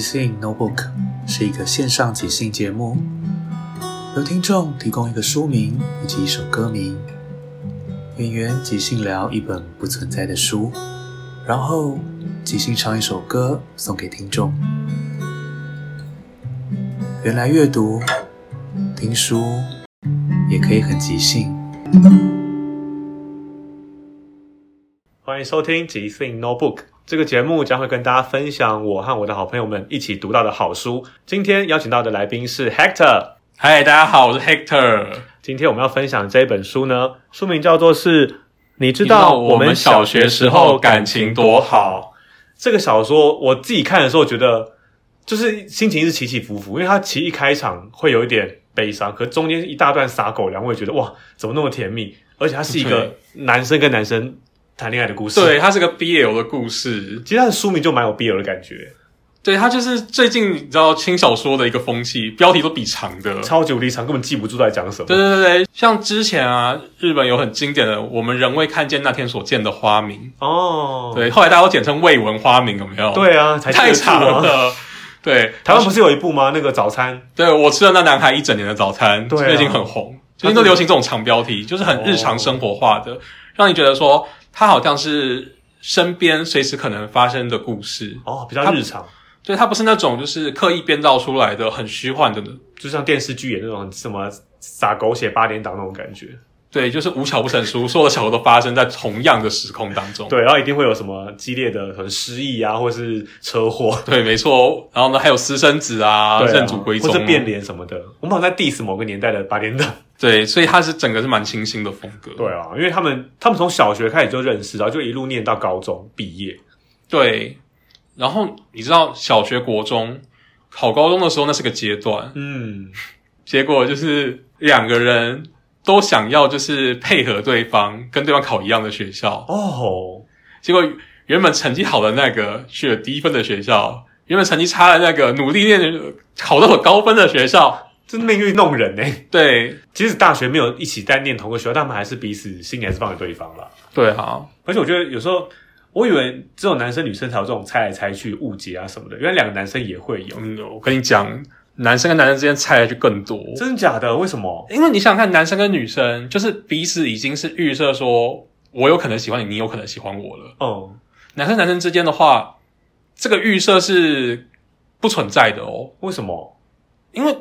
兴 Notebook 是一个线上即兴节目，由听众提供一个书名以及一首歌名，演员即兴聊一本不存在的书，然后即兴唱一首歌送给听众。原来阅读、听书也可以很即兴。欢迎收听即兴 Notebook。这个节目将会跟大家分享我和我的好朋友们一起读到的好书。今天邀请到的来宾是 Hector。嗨，大家好，我是 Hector。今天我们要分享这本书呢，书名叫做是《你知道我们小学时候感情多好》。这个小说我自己看的时候觉得，就是心情是起起伏伏，因为它其实一开场会有一点悲伤，可中间一大段撒狗粮，我也觉得哇，怎么那么甜蜜？而且它是一个男生跟男生。谈恋爱的故事，对，它是个 BL 的故事。其实它的书名就蛮有 BL 的感觉。对，它就是最近你知道轻小说的一个风气，标题都比长的，超级无敌长，根本记不住在讲什么。对对对对，像之前啊，日本有很经典的“我们仍未看见那天所见的花名”哦，对，后来大家都简称“未闻花名”，有没有？对啊，才太长了。对，台湾不是有一部吗？那个早餐，对，我吃了那男孩一整年的早餐，最近很红，最近都流行这种长标题，就是很日常生活化的，哦、让你觉得说。它好像是身边随时可能发生的故事哦，比较日常。对，它不是那种就是刻意编造出来的很虚幻的，就像电视剧演那种什么撒狗血八点档那种感觉。对，就是无巧不成书，所有的巧合都发生在同样的时空当中。对，然后一定会有什么激烈的可能失忆啊，或是车祸。对，没错。然后呢，还有私生子啊，认祖归宗，或者变脸什么的。我们好像在 diss 某个年代的八点档。对，所以他是整个是蛮清新的风格。对啊，因为他们他们从小学开始就认识，然后就一路念到高中毕业。对，然后你知道小学、国中考高中的时候，那是个阶段。嗯，结果就是两个人。都想要就是配合对方，跟对方考一样的学校哦。结果原本成绩好的那个去了低分的学校，原本成绩差的那个努力练考到了高分的学校，真命运弄人呢。对，即使大学没有一起在念同个学校，但他们还是彼此心里还是放在对方了。对哈，而且我觉得有时候我以为只有男生女生才有这种猜来猜去误解啊什么的，原来两个男生也会有。嗯，我跟你讲。男生跟男生之间猜的就更多，真的假的？为什么？因为你想想看，男生跟女生就是彼此已经是预设说，我有可能喜欢你，你有可能喜欢我了。嗯，男生男生之间的话，这个预设是不存在的哦。为什么？因为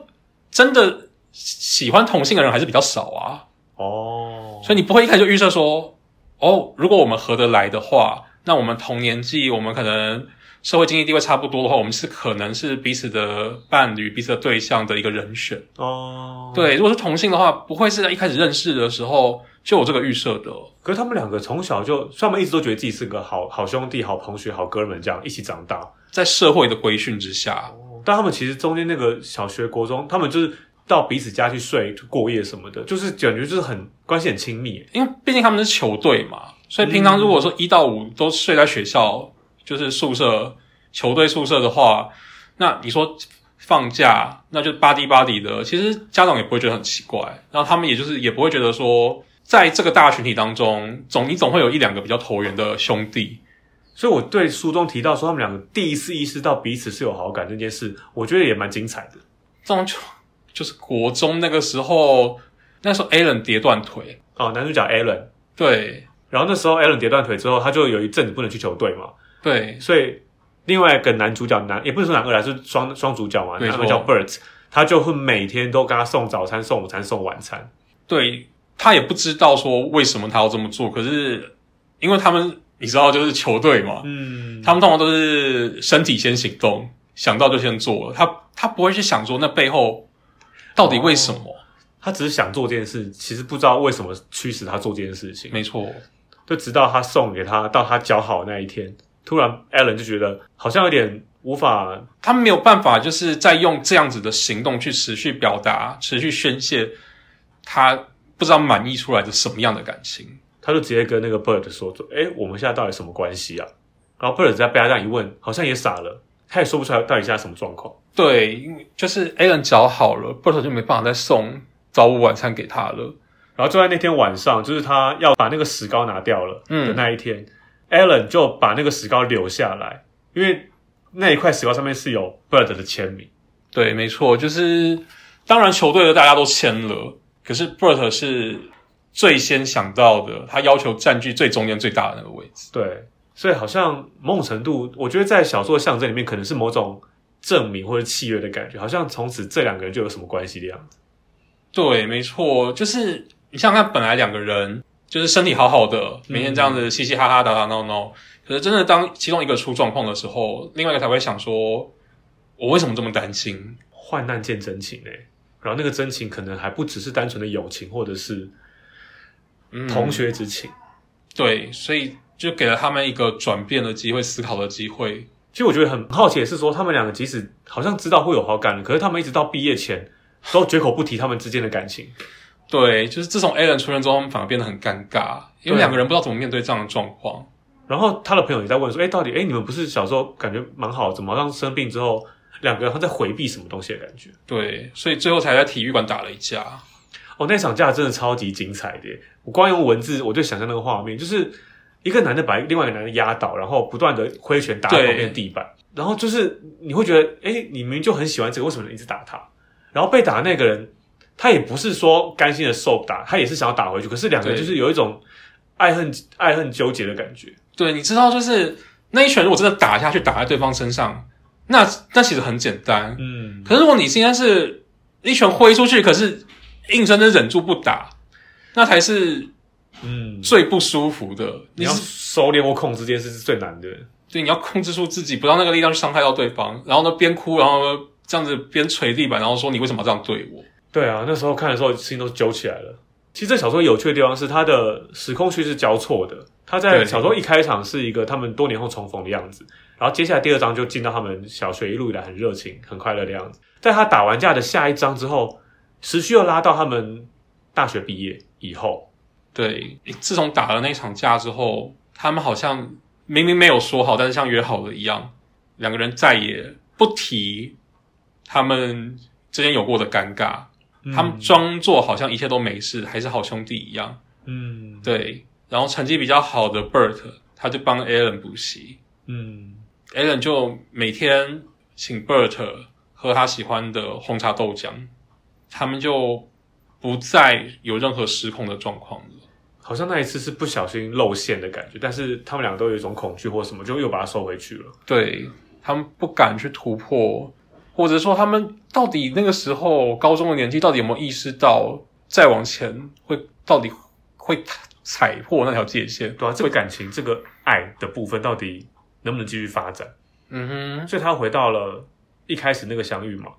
真的喜欢同性的人还是比较少啊。哦，所以你不会一开始就预设说，哦，如果我们合得来的话，那我们同年纪，我们可能社会经济地位差不多的话，我们是可能是彼此的伴侣、彼此的对象的一个人选哦。对，如果是同性的话，不会是在一开始认识的时候就有这个预设的。可是他们两个从小就，他们一直都觉得自己是个好好兄弟、好同学、好哥们，这样一起长大，在社会的规训之下。但他们其实中间那个小学、国中，他们就是到彼此家去睡、过夜什么的，就是感觉就是很关系很亲密。因为毕竟他们是球队嘛，所以平常如果说一到五都睡在学校，就是宿舍球队宿舍的话，那你说放假那就 buddy buddy 的，其实家长也不会觉得很奇怪，然后他们也就是也不会觉得说，在这个大群体当中，总你总会有一两个比较投缘的兄弟。所以我对书中提到说他们两个第一次意识到彼此是有好感这件事，我觉得也蛮精彩的。这种就就是国中那个时候，那时候 Alan 跌断腿哦，男主角 Alan 对，然后那时候 Alan 跌断腿之后，他就有一阵子不能去球队嘛，对，所以另外一个男主角男也不是说男二，是双双主角嘛，男主角叫 Bert，他就会每天都给他送早餐、送午餐、送晚餐。对，他也不知道说为什么他要这么做，可是因为他们。你知道，就是球队嘛，嗯，他们通常都是身体先行动，想到就先做了。他他不会去想说那背后到底为什么，哦，他只是想做这件事，其实不知道为什么驱使他做这件事情。没错，就直到他送给他到他脚好的那一天，突然 Alan 就觉得好像有点无法，他没有办法，就是在用这样子的行动去持续表达、持续宣泄他不知道满意出来的什么样的感情。他就直接跟那个 Bird 说：“说，诶，我们现在到底什么关系啊？”然后 Bird 在被他这样一问，好像也傻了，他也说不出来到底现在什么状况。对，因为就是 Alan 脚好了，Bird 就没办法再送早午晚餐给他了。然后就在那天晚上，就是他要把那个石膏拿掉了的那一天，嗯，Alan 就把那个石膏留下来，因为那一块石膏上面是有 Bird 的签名。对，没错，就是当然球队的大家都签了，可是 Bird 是。最先想到的，他要求占据最中间最大的那个位置。对，所以好像某种程度，我觉得在小说的象征里面，可能是某种证明或者契约的感觉，好像从此这两个人就有什么关系的样子。对，没错，就是你想想看，本来两个人就是身体好好的，每天这样子嘻嘻哈哈、打打闹闹，可是真的当其中一个出状况的时候，另外一个才会想说：我为什么这么担心？患难见真情诶，然后那个真情可能还不只是单纯的友情，或者是。同学之情，嗯，对，所以就给了他们一个转变的机会，思考的机会。其实我觉得很好奇的是说，他们两个即使好像知道会有好感，可是他们一直到毕业前都绝口不提他们之间的感情。对，就是自从 Alan 出现之后，他们反而变得很尴尬，因为两个人不知道怎么面对这样的状况。然后他的朋友也在问说：“哎，到底哎，你们不是小时候感觉蛮好，怎么好像生病之后，两个人他在回避什么东西的感觉？”对，所以最后才在体育馆打了一架。哦，那场架真的超级精彩的。我光用文字，我就想象那个画面，就是一个男的把另外一个男的压倒，然后不断的挥拳打在旁边地板，然后就是你会觉得，哎，你明明就很喜欢这个，为什么你一直打他？然后被打的那个人，他也不是说甘心的受打，他也是想要打回去，可是两个人就是有一种爱恨爱恨纠结的感觉。对，你知道，就是那一拳如果真的打下去，打在对方身上，那那其实很简单，嗯。可是如果你现在是一拳挥出去，可是。硬生生忍住不打，那才是嗯最不舒服的。嗯、你要收敛或控制这件事是最难的。对，你要控制住自己，不让那个力量去伤害到对方。然后呢，边哭，然后呢这样子边捶地板，然后说你为什么要这样对我？对啊，那时候看的时候心都揪起来了。其实这小说有趣的地方是它的时空序是交错的。它在小说一开场是一个他们多年后重逢的样子，然后接下来第二章就进到他们小学一路以来很热情、很快乐的样子。在他打完架的下一章之后。时序又拉到他们大学毕业以后，对，自从打了那场架之后，他们好像明明没有说好，但是像约好了一样，两个人再也不提他们之间有过的尴尬，嗯、他们装作好像一切都没事，还是好兄弟一样。嗯，对。然后成绩比较好的 Bert，他就帮 Alan 补习。嗯，Alan 就每天请 Bert 喝他喜欢的红茶豆浆。他们就不再有任何失控的状况了，好像那一次是不小心露馅的感觉，但是他们两个都有一种恐惧或什么，就又把它收回去了。对，他们不敢去突破，或者说他们到底那个时候高中的年纪，到底有没有意识到再往前会到底会踩破那条界限？对啊，这个感情、这个爱的部分到底能不能继续发展？嗯哼，所以他回到了一开始那个相遇嘛，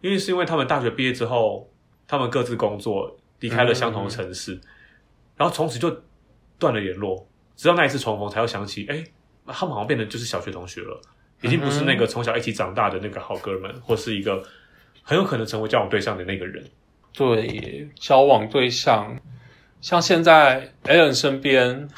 因为是因为他们大学毕业之后，他们各自工作，离开了相同的城市，嗯、然后从此就断了联络，直到那一次重逢，才又想起，哎，他们好像变成就是小学同学了，已经不是那个从小一起长大的那个好哥们，或是一个很有可能成为交往对象的那个人。对，交往对象，像现在 Alan 身边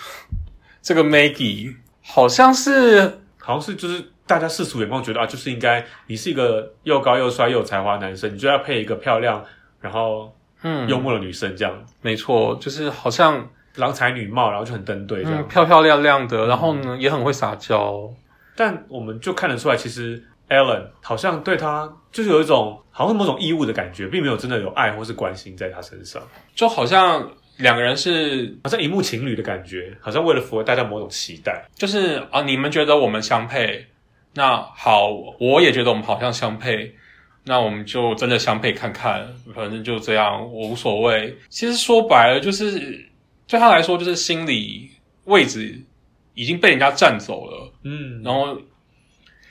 这个 Maggie，好像是。好像是就是大家世俗眼光觉得啊，就是应该你是一个又高又帅又有才华的男生，你就要配一个漂亮然后嗯幽默的女生这样。没错，就是好像郎才女貌，然后就很登对这样，嗯，漂漂亮亮的，然后呢、嗯、也很会撒娇。但我们就看得出来，其实 Alan 好像对她就是有一种好像是某种义务的感觉，并没有真的有爱或是关心在她身上，就好像。两个人是好像荧幕情侣的感觉，好像为了符合大家某种期待，就是啊，你们觉得我们相配，那好，我也觉得我们好像相配，那我们就真的相配看看，反正就这样，我无所谓。其实说白了，就是对他来说，就是心里位置已经被人家占走了，嗯，然后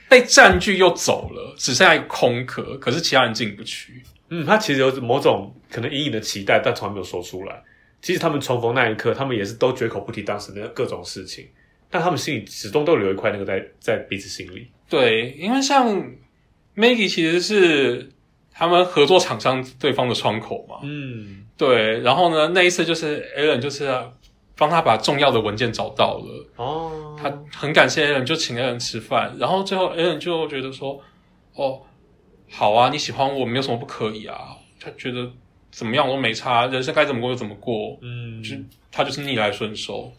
被占据又走了，只剩下一个空壳，可是其他人进不去。嗯，他其实有某种可能隐隐的期待，但从来没有说出来。其实他们重逢那一刻，他们也是都绝口不提当时的各种事情，但他们心里始终都留一块那个在在彼此心里。对，因为像 Maggie 其实是他们合作厂商对方的窗口嘛。嗯，对。然后呢，那一次就是 Alan 就是帮他把重要的文件找到了。哦。他很感谢 Alan，就请 Alan 吃饭。然后最后 Alan 就觉得说：“哦，好啊，你喜欢我，没有什么不可以啊。”他觉得。怎么样我都没差，人生该怎么过就怎么过。嗯，就他就是逆来顺受，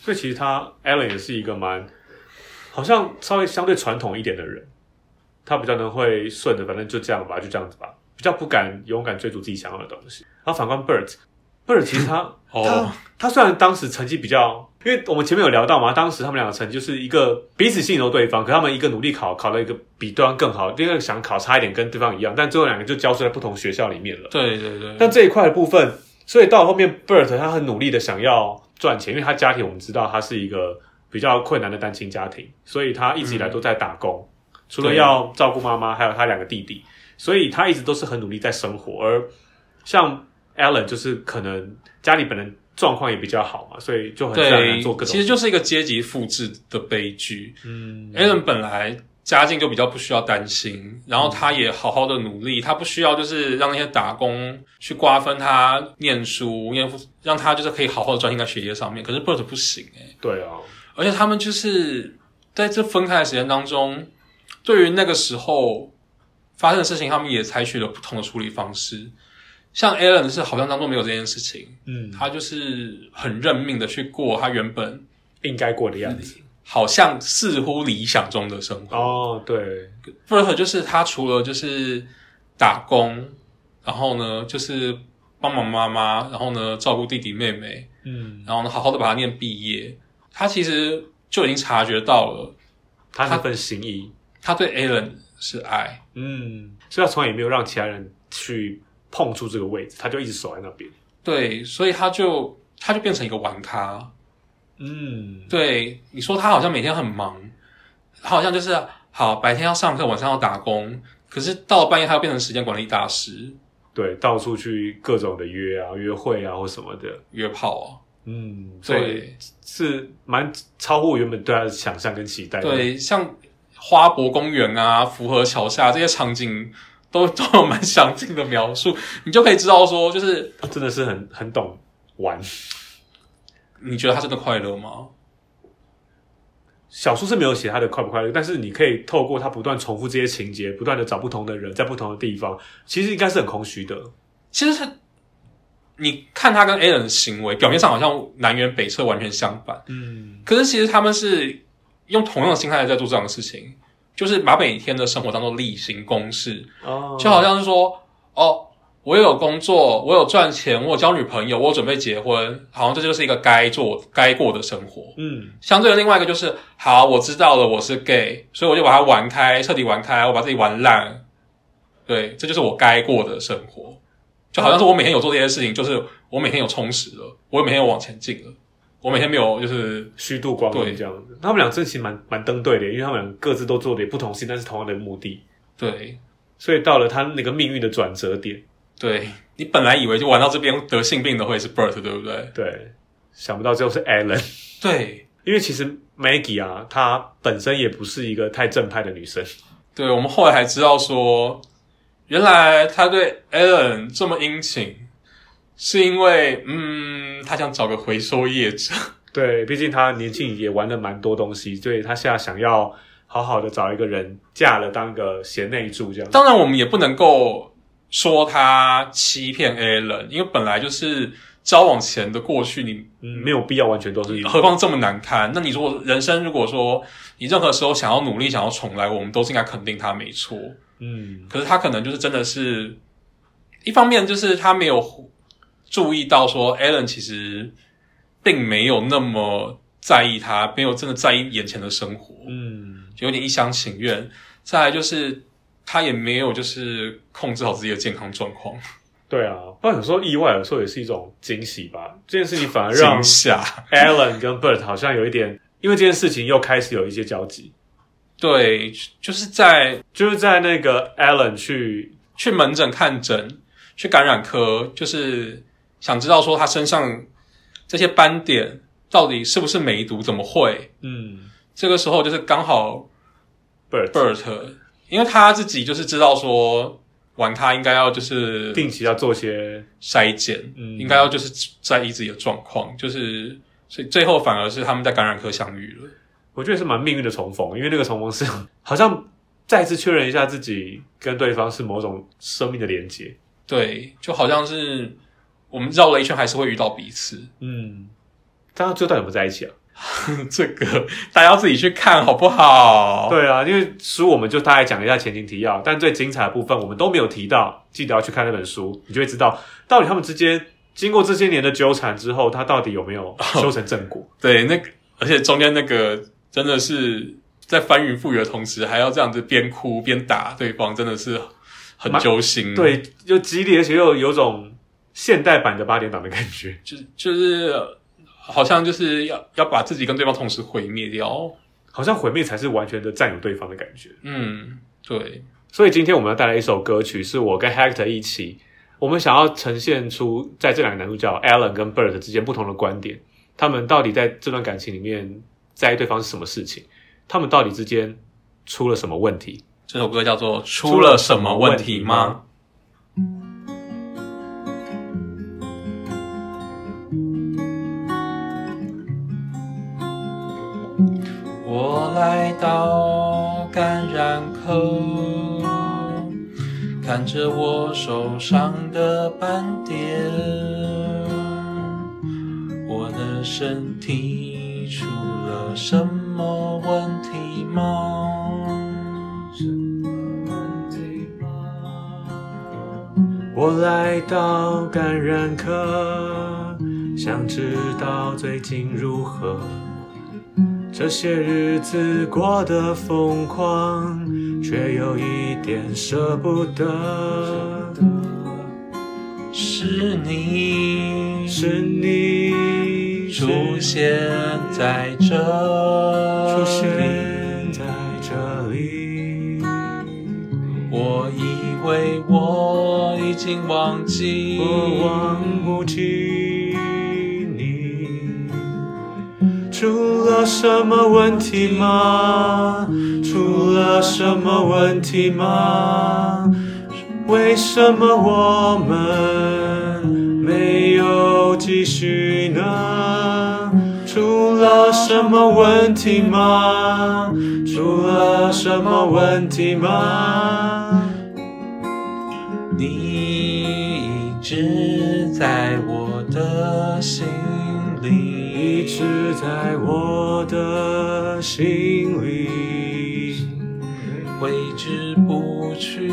所以其实他 Alan 也是一个蛮好像稍微相对传统一点的人，他比较能会顺着，反正就这样吧，就这样子吧，比较不敢勇敢追逐自己想要的东西。然后反观 Bert。Bert 其实他，哦、他他虽然当时成绩比较，因为我们前面有聊到嘛，当时他们两个成绩就是一个彼此信任对方，可他们一个努力考考了一个比对方更好，另一个想考差一点跟对方一样，但最后两个就交出在不同学校里面了。对对对。但这一块的部分，所以到后面 Bert 他很努力的想要赚钱，因为他家庭我们知道他是一个比较困难的单亲家庭，所以他一直以来都在打工，嗯、除了要照顾妈妈，还有他两个弟弟，所以他一直都是很努力在生活，而像。Alan 就是可能家里本人状况也比较好嘛，所以就很难做各种。其实就是一个阶级复制的悲剧。嗯，Alan 本来家境就比较不需要担心，然后他也好好的努力，他不需要就是让那些打工去瓜分他念书，念让他就是可以好好的专心在学业上面。可是 Bert 不行诶、欸。对啊，而且他们就是在这分开的时间当中，对于那个时候发生的事情，他们也采取了不同的处理方式。像 Alan 是好像当做没有这件事情，嗯，他就是很认命的去过他原本应该过的样子，好像似乎理想中的生活。哦，对，Bert 就是他除了就是打工，然后呢就是帮忙妈妈，然后呢照顾弟弟妹妹，嗯，然后呢好好的把他念毕业，他其实就已经察觉到了他那份心意，他对 Alan 是爱，嗯，所以他从来也没有让其他人去。碰触这个位置，他就一直守在那边。对，所以他就他就变成一个玩咖。嗯，对，你说他好像每天很忙，他好像就是好白天要上课，晚上要打工，可是到了半夜他又变成时间管理大师。对，到处去各种的约啊、约会啊或什么的约炮啊。嗯，对，是蛮超乎我原本对他的想象跟期待的。对，像花博公园啊、福和桥下这些场景。都 都有蛮详尽的描述，你就可以知道说，就是他真的是很很懂玩。你觉得他真的快乐吗？小说是没有写他的快不快乐，但是你可以透过他不断重复这些情节，不断的找不同的人，在不同的地方，其实应该是很空虚的。其实他，你看他跟 Alan 的行为，表面上好像南辕北辙，完全相反。嗯，可是其实他们是用同样的心态在做这样的事情。就是把每天的生活当做例行公事，oh. 就好像是说，哦，我有工作，我有赚钱，我有交女朋友，我有准备结婚，好像这就是一个该做、该过的生活。嗯，相对的另外一个就是，好，我知道了我是 gay，所以我就把它玩开，彻底玩开，我把自己玩烂。对，这就是我该过的生活，就好像是我每天有做这些事情，就是我每天有充实了，我每天有往前进了。我每天没有就是虚度光阴这样子。他们俩真的其实蛮蛮登对的，因为他们俩各自都做的不同事，但是同样的目的。对，所以到了他那个命运的转折点，对，你本来以为就玩到这边得性病的会是 Bert，对不对？对，想不到最后是 Allen。对，因为其实 Maggie 啊，她本身也不是一个太正派的女生。对，我们后来还知道说，原来她对 Allen 这么殷勤，是因为嗯，他想找个回收业者。对，毕竟他年轻也玩了蛮多东西，所以他现在想要。好好的找一个人嫁了，当个贤内助这样。当然，我们也不能够说他欺骗 Ellen，因为本来就是交往前的过去，你、嗯、没有必要完全都是。何况这么难看？那你如果人生如果说你任何时候想要努力，想要重来，我们都是应该肯定他没错。嗯，可是他可能就是真的是，一方面就是他没有注意到说，Allen 其实并没有那么在意他，没有真的在意眼前的生活。嗯。就有点一厢情愿，再来就是他也没有就是控制好自己的健康状况。对啊，不然有时候意外，有时候也是一种惊喜吧。这件事情反而让 Allen 跟 Bert 好像有一点，因为这件事情又开始有一些交集。对，就是在就是在那个 Allen 去去门诊看诊，去感染科，就是想知道说他身上这些斑点到底是不是梅毒，怎么会？嗯。这个时候就是刚好，Bert Bert，因为他自己就是知道说玩他应该要就是定期要做些筛检，嗯，应该要就是在意自己的状况，就是所以最后反而是他们在感染科相遇了。我觉得是蛮命运的重逢，因为那个重逢是好像再次确认一下自己跟对方是某种生命的连接，对，就好像是我们绕了一圈还是会遇到彼此，嗯，大家最后到底有没有在一起啊？这个大家要自己去看好不好？对啊，因为书我们就大概讲一下前情提要，但最精彩的部分我们都没有提到，记得要去看那本书，你就会知道到底他们之间经过这些年的纠缠之后，他到底有没有 修成正果？哦、对，那个而且中间那个真的是在翻云覆雨的同时，还要这样子边哭边打对方，真的是很揪心。对，又激烈，而且又有种现代版的八点档的感觉，就就是。好像就是要要把自己跟对方同时毁灭掉，好像毁灭才是完全的占有对方的感觉。嗯，对。所以今天我们要带来一首歌曲，是我跟 Hector 一起，我们想要呈现出在这两个男主角 Ellen 跟 Bert 之间不同的观点，他们到底在这段感情里面在意对方是什么事情？他们到底之间出了什么问题？这首歌叫做《出了什么问题吗》。到感染科，看着我手上的斑点，我的身体出了什么问题吗？什么问题吗？我来到感染科，想知道最近如何。这些日子过得疯狂，却有一点舍不得。是你，是你出现在这里，出现在这里。我以为我已经忘记，我忘不记。出了什么问题吗？出了什么问题吗？为什么我们没有继续呢？出了什么问题吗？出了什么问题吗？你一直在我的心。一直在我的心里，挥之不去，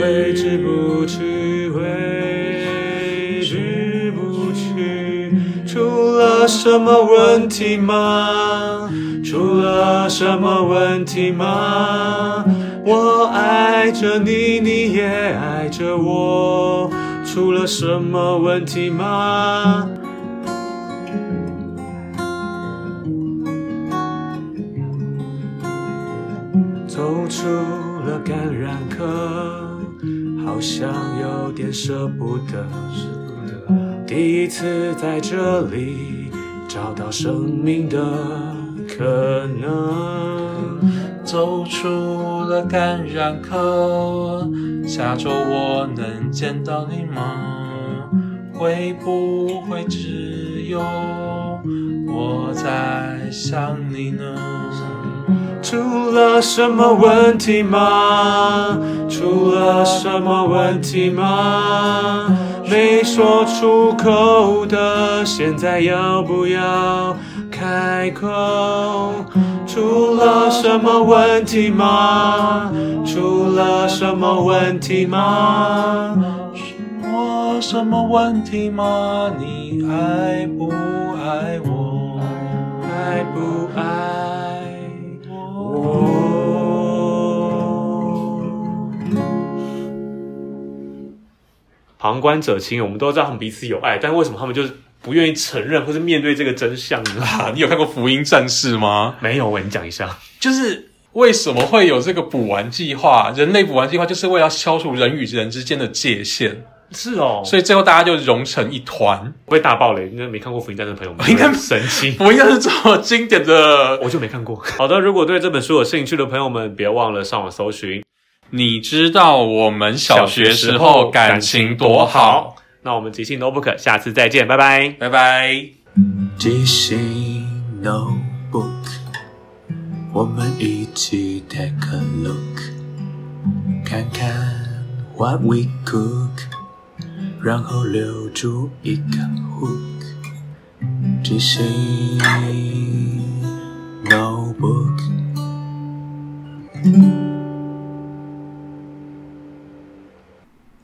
挥之不去，挥之不去。出了什么问题吗？出了什么问题吗？我爱着你，你也爱着我。出了什么问题吗？了感染科，好像有点舍不得。第一次在这里找到生命的可能，走出了感染科，下周我能见到你吗？会不会只有我在想你呢？出了什么问题吗？出了什么问题吗？没说出口的，现在要不要开口？出了什么问题吗？出了什么问题吗？我什么问题吗？你爱不爱我？爱不爱？旁观者清，我们都知道他们彼此有爱，但为什么他们就是不愿意承认或是面对这个真相呢？啊，你有看过《福音战士》吗？没有，我跟你讲一下，就是为什么会有这个补完计划？人类补完计划就是为了消除人与人之间的界限。是哦，所以最后大家就融成一团。不会大爆雷，应该没看过《福音战士》的朋友们应该神奇。我应该是这么经典的，我就没看过。好的，如果对这本书有兴趣的朋友们，别忘了上网搜寻。你知道我们小学时候感情多好？那我们即兴 Notebook，下次再见，拜拜，拜拜。即兴 Notebook，我们一起 take a look，看看 what we cook，然后留住一个 hook。即兴 Notebook。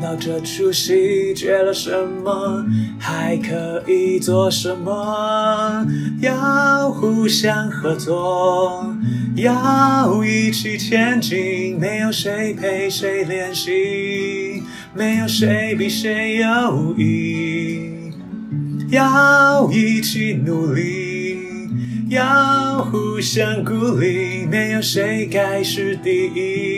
到这出戏缺了什么，还可以做什么？要互相合作，要一起前进。没有谁陪谁练习，没有谁比谁优异。要一起努力，要互相鼓励。没有谁该是第一。